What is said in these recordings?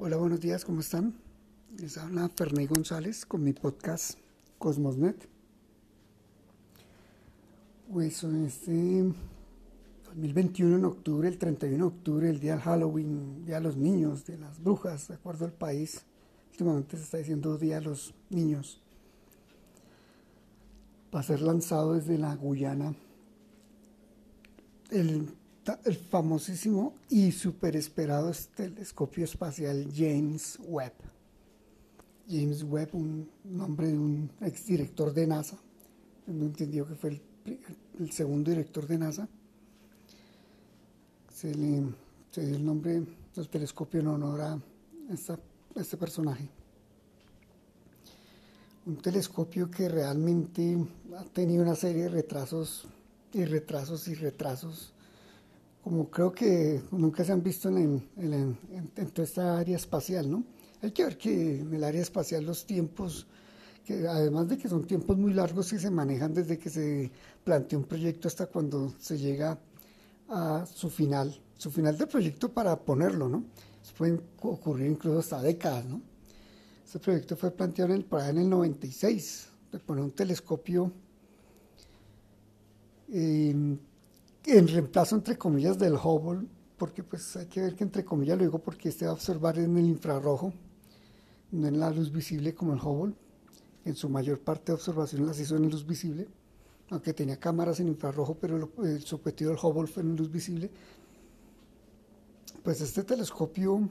Hola, buenos días, ¿cómo están? Les habla Ferney González con mi podcast Cosmosnet. Pues en este 2021, en octubre, el 31 de octubre, el día del Halloween, día de los niños, de las brujas, de acuerdo al país. Últimamente se está diciendo Día de los Niños. Va a ser lanzado desde la Guyana el el famosísimo y super esperado telescopio espacial James Webb. James Webb, un nombre de un exdirector de NASA, no entendió que fue el, segundo director de NASA. Se le dio el nombre del telescopio en honor a este personaje. Un telescopio que realmente ha tenido una serie de retrasos y retrasos y retrasos como creo que nunca se han visto en, toda esta área espacial, ¿no? Hay que ver que en el área espacial los tiempos, que además de que son tiempos muy largos que se manejan desde que se plantea un proyecto hasta cuando se llega a su final, su final de proyecto para ponerlo, ¿no? Eso pueden ocurrir incluso hasta décadas, ¿no? Este proyecto fue planteado en el, en el 96, de poner un telescopio eh, en reemplazo entre comillas del Hubble, porque pues hay que ver que entre comillas lo digo porque este va a observar en el infrarrojo, no en la luz visible como el Hubble. En su mayor parte de observaciones las hizo en luz visible, aunque tenía cámaras en infrarrojo, pero el, su del Hubble fue en luz visible. Pues este telescopio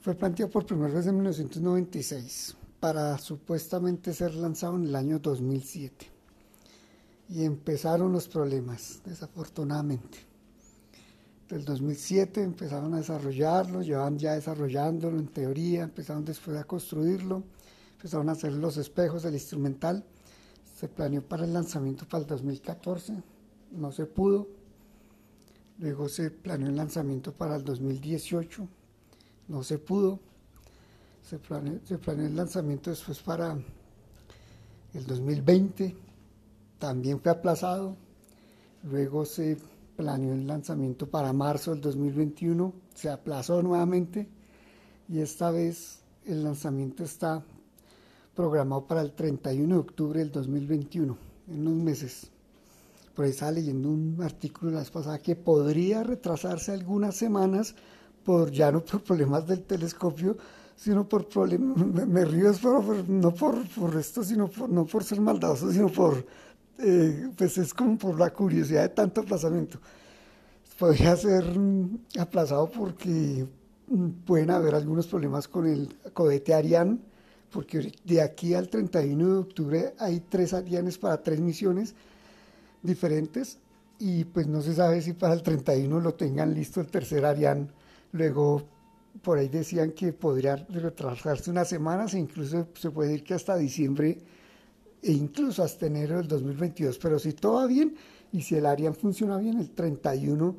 fue planteado por primera vez en 1996 para supuestamente ser lanzado en el año 2007 y empezaron los problemas, desafortunadamente. Del 2007 empezaron a desarrollarlo, llevan ya desarrollándolo en teoría, empezaron después a construirlo, empezaron a hacer los espejos del instrumental. Se planeó para el lanzamiento para el 2014, no se pudo. Luego se planeó el lanzamiento para el 2018, no se pudo. Se planeó, se planeó el lanzamiento después para el 2020 también fue aplazado. Luego se planeó el lanzamiento para marzo del 2021, se aplazó nuevamente y esta vez el lanzamiento está programado para el 31 de octubre del 2021, en unos meses. Por ahí estaba leyendo un artículo la vez pasada que podría retrasarse algunas semanas por ya no por problemas del telescopio, sino por problemas, me, río no por, por esto, sino por, no por ser maldadoso, sino por eh, pues es como por la curiosidad de tanto aplazamiento. Podría ser mm, aplazado porque mm, pueden haber algunos problemas con el cohete Ariane, porque de aquí al 31 de octubre hay tres Arianes para tres misiones diferentes y pues no se sabe si para el 31 lo tengan listo el tercer Ariane. Luego por ahí decían que podría retrasarse unas semanas e incluso se puede ir que hasta diciembre e incluso hasta enero del 2022. Pero si todo va bien y si el Ariane funciona bien, el 31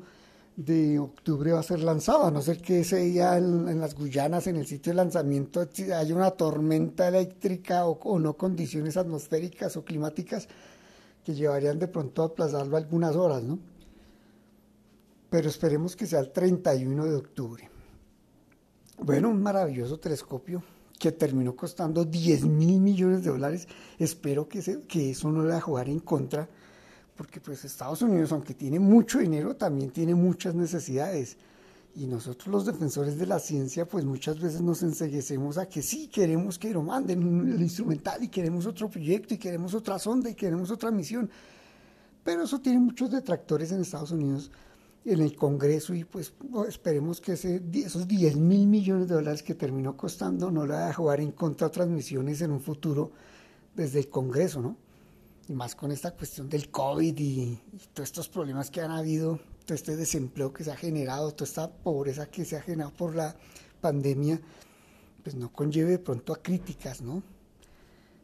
de octubre va a ser lanzado, a no ser que ese día en, las Guyanas, en el sitio de lanzamiento, haya una tormenta eléctrica o, no condiciones atmosféricas o climáticas que llevarían de pronto a aplazarlo algunas horas, ¿no? Pero esperemos que sea el 31 de octubre. Bueno, un maravilloso telescopio que terminó costando 10 mil millones de dólares. Espero que, que eso no le va a jugar en contra, porque pues Estados Unidos, aunque tiene mucho dinero, también tiene muchas necesidades. Y nosotros los defensores de la ciencia, pues muchas veces nos enseguecemos a que sí, queremos que lo manden el instrumental y queremos otro proyecto y queremos otra sonda y queremos otra misión. Pero eso tiene muchos detractores en Estados Unidos en el Congreso y pues esperemos que ese, esos 10 mil millones de dólares que terminó costando no le va a jugar en contra transmisiones en un futuro desde el Congreso, ¿no? Y más con esta cuestión del COVID y, todos estos problemas que han habido, todo este desempleo que se ha generado, toda esta pobreza que se ha generado por la pandemia, pues no conlleve de pronto a críticas, ¿no?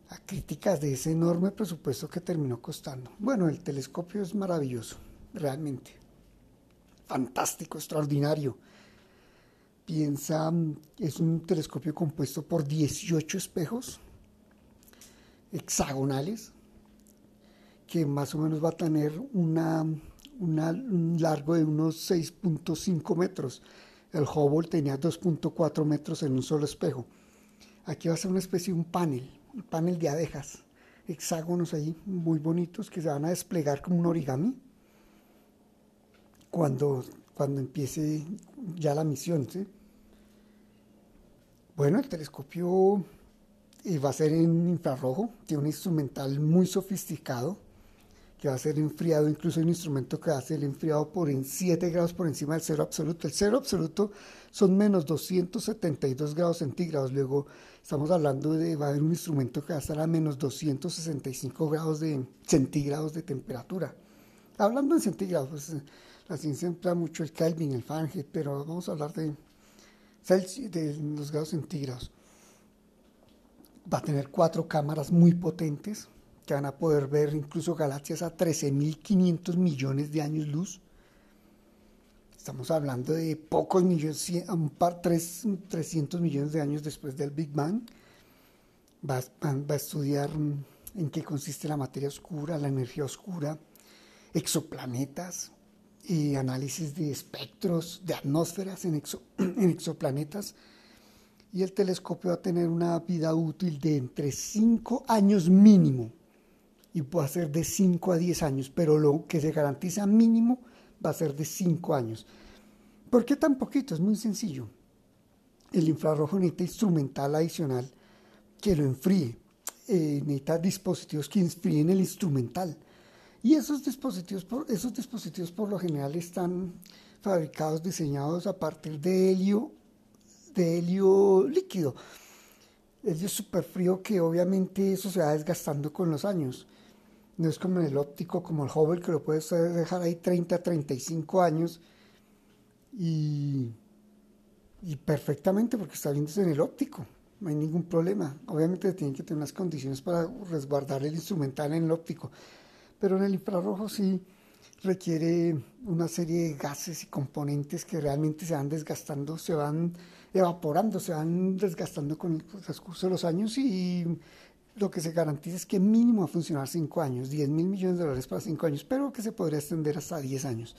A críticas de ese enorme presupuesto que terminó costando. Bueno, el telescopio es maravilloso, realmente fantástico, extraordinario. Piensa, es un telescopio compuesto por 18 espejos hexagonales que más o menos va a tener un largo de unos 6.5 metros. El Hubble tenía 2.4 metros en un solo espejo. Aquí va a ser una especie de un panel, un panel de abejas, hexágonos ahí muy bonitos que se van a desplegar como un origami cuando, cuando empiece ya la misión. Bueno, el telescopio eh, va a ser en infrarrojo, tiene un instrumental muy sofisticado que va a ser enfriado, incluso un instrumento que va a ser enfriado por en 7 grados por encima del cero absoluto. El cero absoluto son menos 272 grados centígrados, luego estamos hablando de, va a haber un instrumento que va a estar a menos 265 grados de centígrados de temperatura. Hablando en centígrados, pues, la ciencia emplea mucho el Kelvin, el Fahrenheit, pero vamos a hablar de, los grados centígrados. Va a tener cuatro cámaras muy potentes, que van a poder ver incluso galaxias a 13.500 millones de años luz. Estamos hablando de pocos millones, un par, tres, 300 millones de años después del Big Bang. Va, va, a estudiar en qué consiste la materia oscura, la energía oscura, exoplanetas y análisis de espectros, de atmósferas en, en exoplanetas. Y el telescopio va a tener una vida útil de entre 5 años mínimo y puede ser de 5 a 10 años, pero lo que se garantiza mínimo va a ser de 5 años. ¿Por qué tan poquito? Es muy sencillo. El infrarrojo necesita instrumental adicional que lo enfríe. Eh, necesita dispositivos que enfríen el instrumental. Y esos dispositivos, por, esos dispositivos por lo general están fabricados, diseñados a partir de helio, de helio líquido. Helio súper frío que obviamente eso se va desgastando con los años. No es como el óptico, como el Hubble, que lo puedes dejar ahí 30, 35 años y, y perfectamente porque está viéndose en el óptico. No hay ningún problema. Obviamente tienen que tener unas condiciones para resguardar el instrumental en el óptico. Pero en el infrarrojo sí requiere una serie de gases y componentes que realmente se van desgastando, se van evaporando, se van desgastando con el transcurso de los años y lo que se garantiza es que mínimo va a funcionar 5 años, 10 mil millones de dólares para 5 años, pero que se podría extender hasta 10 años.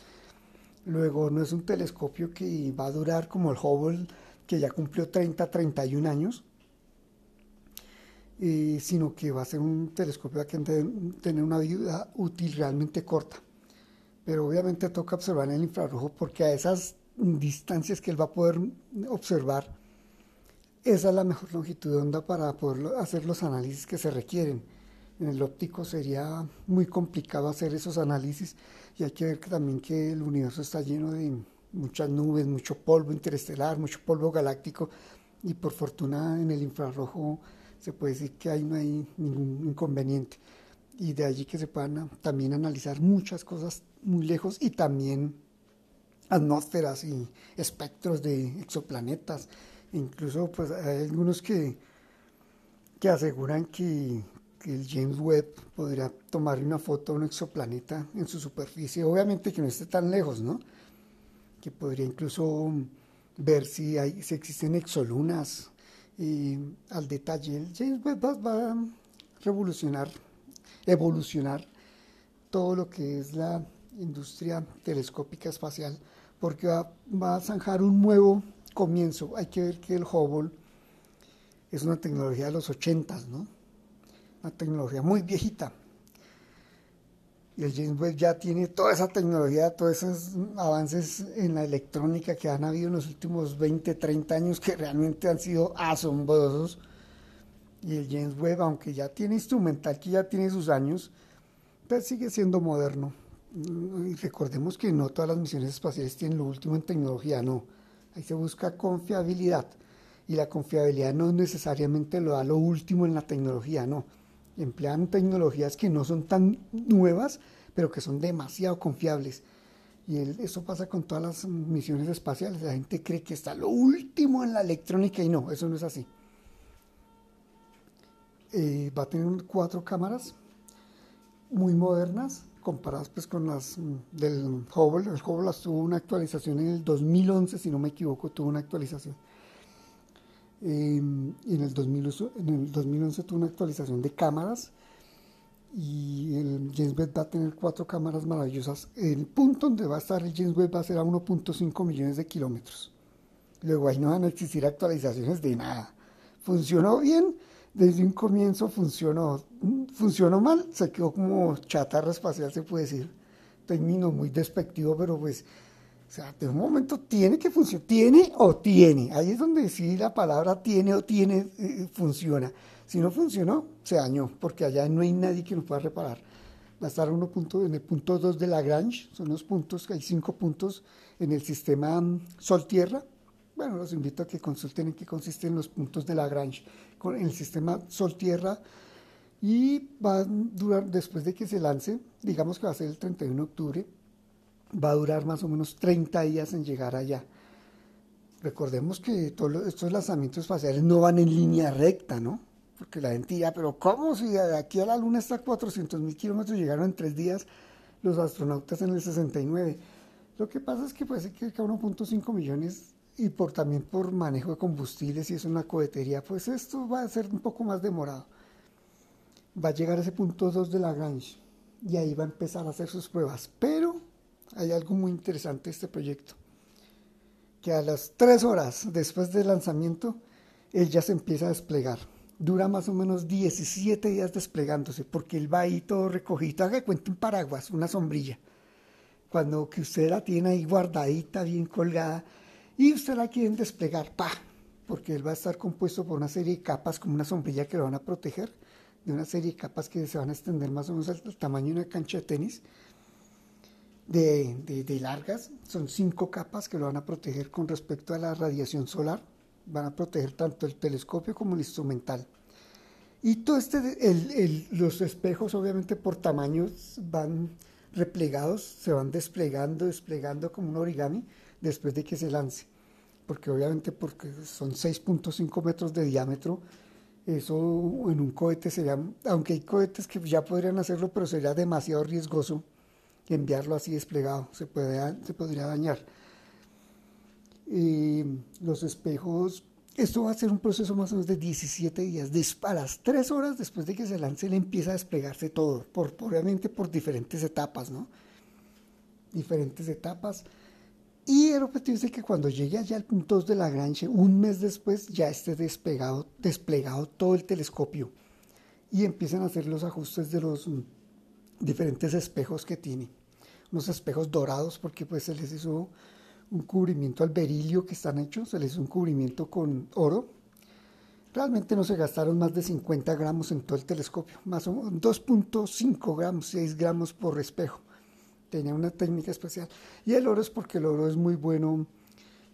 Luego no es un telescopio que va a durar como el Hubble, que ya cumplió 30, 31 años, eh, sino que va a ser un telescopio que va a tener una vida útil realmente corta. Pero obviamente toca observar en el infrarrojo porque a esas distancias que él va a poder observar, esa es la mejor longitud de onda para poder hacer los análisis que se requieren. En el óptico sería muy complicado hacer esos análisis y hay que ver también que el universo está lleno de muchas nubes, mucho polvo interestelar, mucho polvo galáctico y por fortuna en el infrarrojo se puede decir que ahí no hay ningún inconveniente. Y de allí que se puedan también analizar muchas cosas muy lejos y también atmósferas y espectros de exoplanetas. Incluso pues hay algunos que, que aseguran que, el James Webb podría tomar una foto a un exoplaneta en su superficie, obviamente que no esté tan lejos, ¿no? Que podría incluso ver si, hay, si existen exolunas y al detalle. El James Webb va, a revolucionar, evolucionar todo lo que es la industria telescópica espacial, porque va, va a zanjar un nuevo comienzo. Hay que ver que el Hubble es una tecnología de los 80, ¿no? Una tecnología muy viejita. Y el James Webb ya tiene toda esa tecnología, todos esos avances en la electrónica que han habido en los últimos 20, 30 años que realmente han sido asombrosos. Y el James Webb, aunque ya tiene instrumental, que ya tiene sus años, pues sigue siendo moderno. Y recordemos que no todas las misiones espaciales tienen lo último en tecnología, no Ahí se busca confiabilidad. Y la confiabilidad no necesariamente lo da lo último en la tecnología, no. Emplean tecnologías que no son tan nuevas, pero que son demasiado confiables. Y eso pasa con todas las misiones espaciales. La gente cree que está lo último en la electrónica y no, eso no es así. Eh, va a tener cuatro cámaras muy modernas, comparadas pues con las mm, del Hubble. El Hubble tuvo una actualización en el 2011, si no me equivoco, tuvo una actualización. Y en el, 2011, en el 2011 tuvo una actualización de cámaras y el James Webb va a tener cuatro cámaras maravillosas. El punto donde va a estar el James Webb va a ser a 1.5 millones de kilómetros. Luego ahí no van a existir actualizaciones de nada. Funcionó bien, desde un comienzo funcionó. Funcionó mal, se quedó como chatarra espacial, se puede decir. Término muy despectivo, pero pues, o sea, de un momento tiene que funcionar. Tiene o tiene. Ahí es donde sí la palabra tiene o tiene eh, funciona. Si no funcionó, se dañó, porque allá no hay nadie que nos pueda reparar. Va a estar uno punto, en el punto 2 de Lagrange, son los puntos, hay cinco puntos en el sistema Sol-Tierra. Bueno, los invito a que consulten en qué consisten los puntos de Lagrange con el sistema Sol-Tierra y va a durar, después de que se lance, digamos que va a ser el 31 de octubre, va a durar más o menos 30 días en llegar allá. Recordemos que todos estos lanzamientos espaciales no van en línea recta, ¿no? Porque la gente pero ¿cómo si de aquí a la Luna está a 400 mil kilómetros llegaron en tres días los astronautas en el 69? Lo que pasa es que ser que cada 1.5 millones y por también por manejo de combustibles y es una cohetería, pues esto va a ser un poco más demorado. Va a llegar a ese punto 2 de Lagrange y ahí va a empezar a hacer sus pruebas. Hay algo muy interesante este proyecto, que a las 3 horas después del lanzamiento, él ya se empieza a desplegar. Dura más o menos 17 días desplegándose, porque él va ahí todo recogido, haga cuenta un paraguas, una sombrilla, cuando que usted la tiene ahí guardadita, bien colgada, y usted la quiere desplegar, pa, porque él va a estar compuesto por una serie de capas, como una sombrilla que lo van a proteger, de una serie de capas que se van a extender más o menos al tamaño de una cancha de tenis, de, de largas, son cinco capas que lo van a proteger con respecto a la radiación solar, van a proteger tanto el telescopio como el instrumental. Y todo este, los espejos obviamente por tamaños van replegados, se van desplegando, desplegando como un origami después de que se lance. Porque obviamente porque son 6.5 metros de diámetro, eso en un cohete sería, aunque hay cohetes que ya podrían hacerlo, pero sería demasiado riesgoso enviarlo así desplegado, se, puede, se podría dañar los espejos. Esto va a ser un proceso más o menos de 17 días. a las 3 horas después de que se lance, le empieza a desplegarse todo, por, obviamente por diferentes etapas, ¿no? Diferentes etapas. Y el objetivo es que cuando llegue allá al punto 2 de Lagrange, un mes después, ya esté desplegado, desplegado todo el telescopio y empiezan a hacer los ajustes de los diferentes espejos que tiene. Unos espejos dorados, porque pues se les hizo un cubrimiento al berilio que están hechos, se les hizo un cubrimiento con oro. Realmente no se gastaron más de 50 gramos en todo el telescopio, más o menos 2.5 gramos, 6 gramos por espejo. Tenía una técnica especial. Y el oro es porque el oro es muy bueno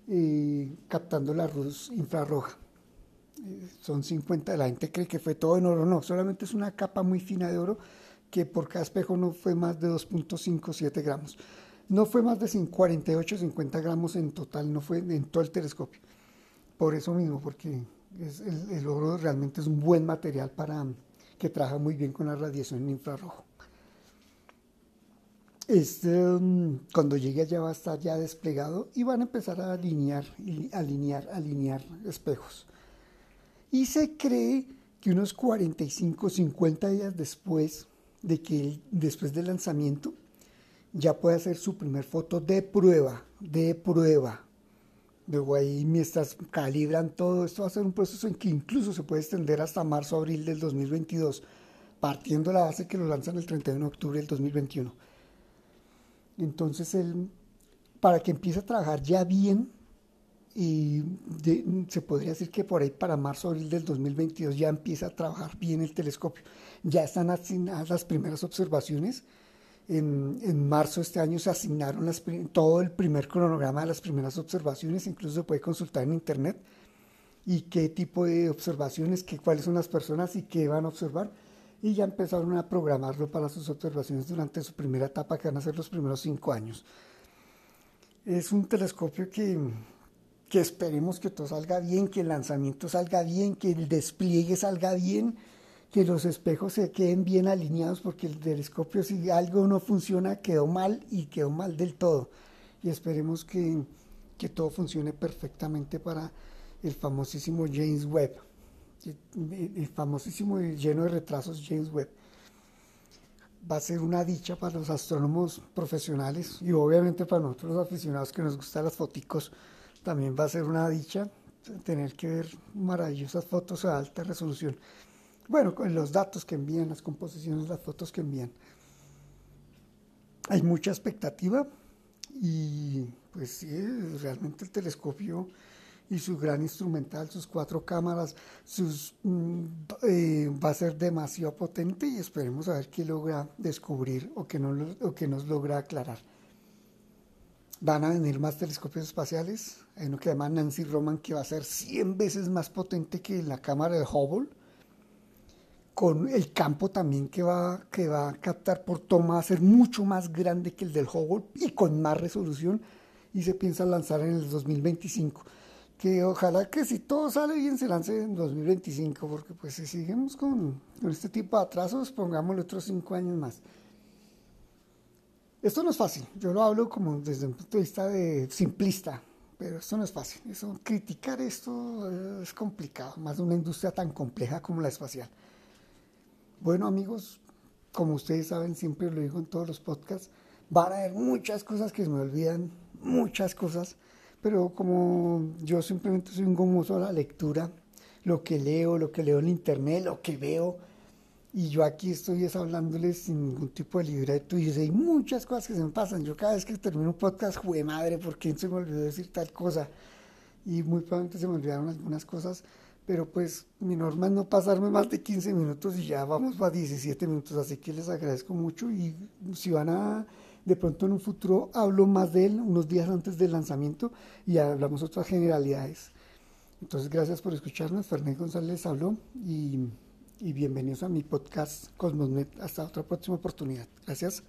eh, captando la luz infrarroja. Eh, son 50, la gente cree que fue todo en oro, no, solamente es una capa muy fina de oro que por cada espejo no fue más de 2.5, 7 gramos. No fue más de 48, 50 gramos en total, no fue en todo el telescopio. Por eso mismo, porque el, oro realmente es un buen material para que trabaja muy bien con la radiación en infrarrojo. Este, um, cuando llegue allá va a estar ya desplegado y van a empezar a alinear, alinear, alinear espejos. Y se cree que unos 45, 50 días después de que después del lanzamiento ya puede hacer su primer foto de prueba, de prueba. Luego ahí mientras calibran todo, esto va a ser un proceso en que incluso se puede extender hasta marzo, abril del 2022, partiendo de la base que lo lanzan el 31 de octubre del 2021. Entonces, él, para que empiece a trabajar ya bien, y se podría decir que por ahí para marzo, abril del 2022 ya empieza a trabajar bien el telescopio. Ya están asignadas las primeras observaciones en, marzo de este año se asignaron todo el primer cronograma de las primeras observaciones, incluso se puede consultar en internet y qué tipo de observaciones, qué, cuáles son las personas y qué van a observar. Y ya empezaron a programarlo para sus observaciones durante su primera etapa, que van a ser los primeros cinco años. Es un telescopio que, que esperemos que todo salga bien, que el lanzamiento salga bien, que el despliegue salga bien que los espejos se queden bien alineados porque el telescopio si algo no funciona quedó mal y quedó mal del todo. Y esperemos que, que todo funcione perfectamente para el famosísimo James Webb, el famosísimo y lleno de retrasos James Webb. Va a ser una dicha para los astrónomos profesionales y obviamente para nosotros aficionados que nos gustan las foticos también va a ser una dicha tener que ver maravillosas fotos a alta resolución. Bueno, con los datos que envían, las composiciones, las fotos que envían. Hay mucha expectativa y pues sí, realmente el telescopio y su gran instrumental, sus cuatro cámaras, sus, mm, eh, va a ser demasiado potente y esperemos a ver qué logra descubrir o que, no, o que nos logra aclarar. Van a venir más telescopios espaciales. Hay uno que llama Nancy Roman que va a ser 100 veces más potente que la cámara de Hubble. Con el campo también que va, que va a captar por toma va a ser mucho más grande que el del Hubble y con más resolución. Y se piensa lanzar en el 2025 que ojalá que si todo sale bien se lance en 2025, porque pues si seguimos con, con este tipo de atrasos, pongámosle otros cinco años más. Esto no es fácil, yo lo hablo como desde un punto de vista de simplista, pero esto no es fácil. Eso, criticar esto eh, es complicado, más de una industria tan compleja como la espacial. Bueno amigos, como ustedes saben, siempre lo digo en todos los podcasts, van a haber muchas cosas que se me olvidan, muchas cosas pero como yo simplemente soy un gomoso a la lectura, lo que leo, lo que leo en internet, lo que veo, y yo aquí estoy es hablándoles sin ningún tipo de libreto y hay muchas cosas que se me pasan. Yo cada vez que termino un podcast, jue madre, ¿por qué se me olvidó decir tal cosa? Y muy probablemente se me olvidaron algunas cosas, pero pues mi norma es no pasarme más de 15 minutos y ya vamos a 17 minutos, así que les agradezco mucho y si van a de pronto en un futuro hablo más de él unos días antes del lanzamiento y hablamos otras generalidades. Entonces, gracias por escucharnos. Fernández González habló y, y bienvenidos a mi podcast Cosmosnet. Hasta otra próxima oportunidad. Gracias.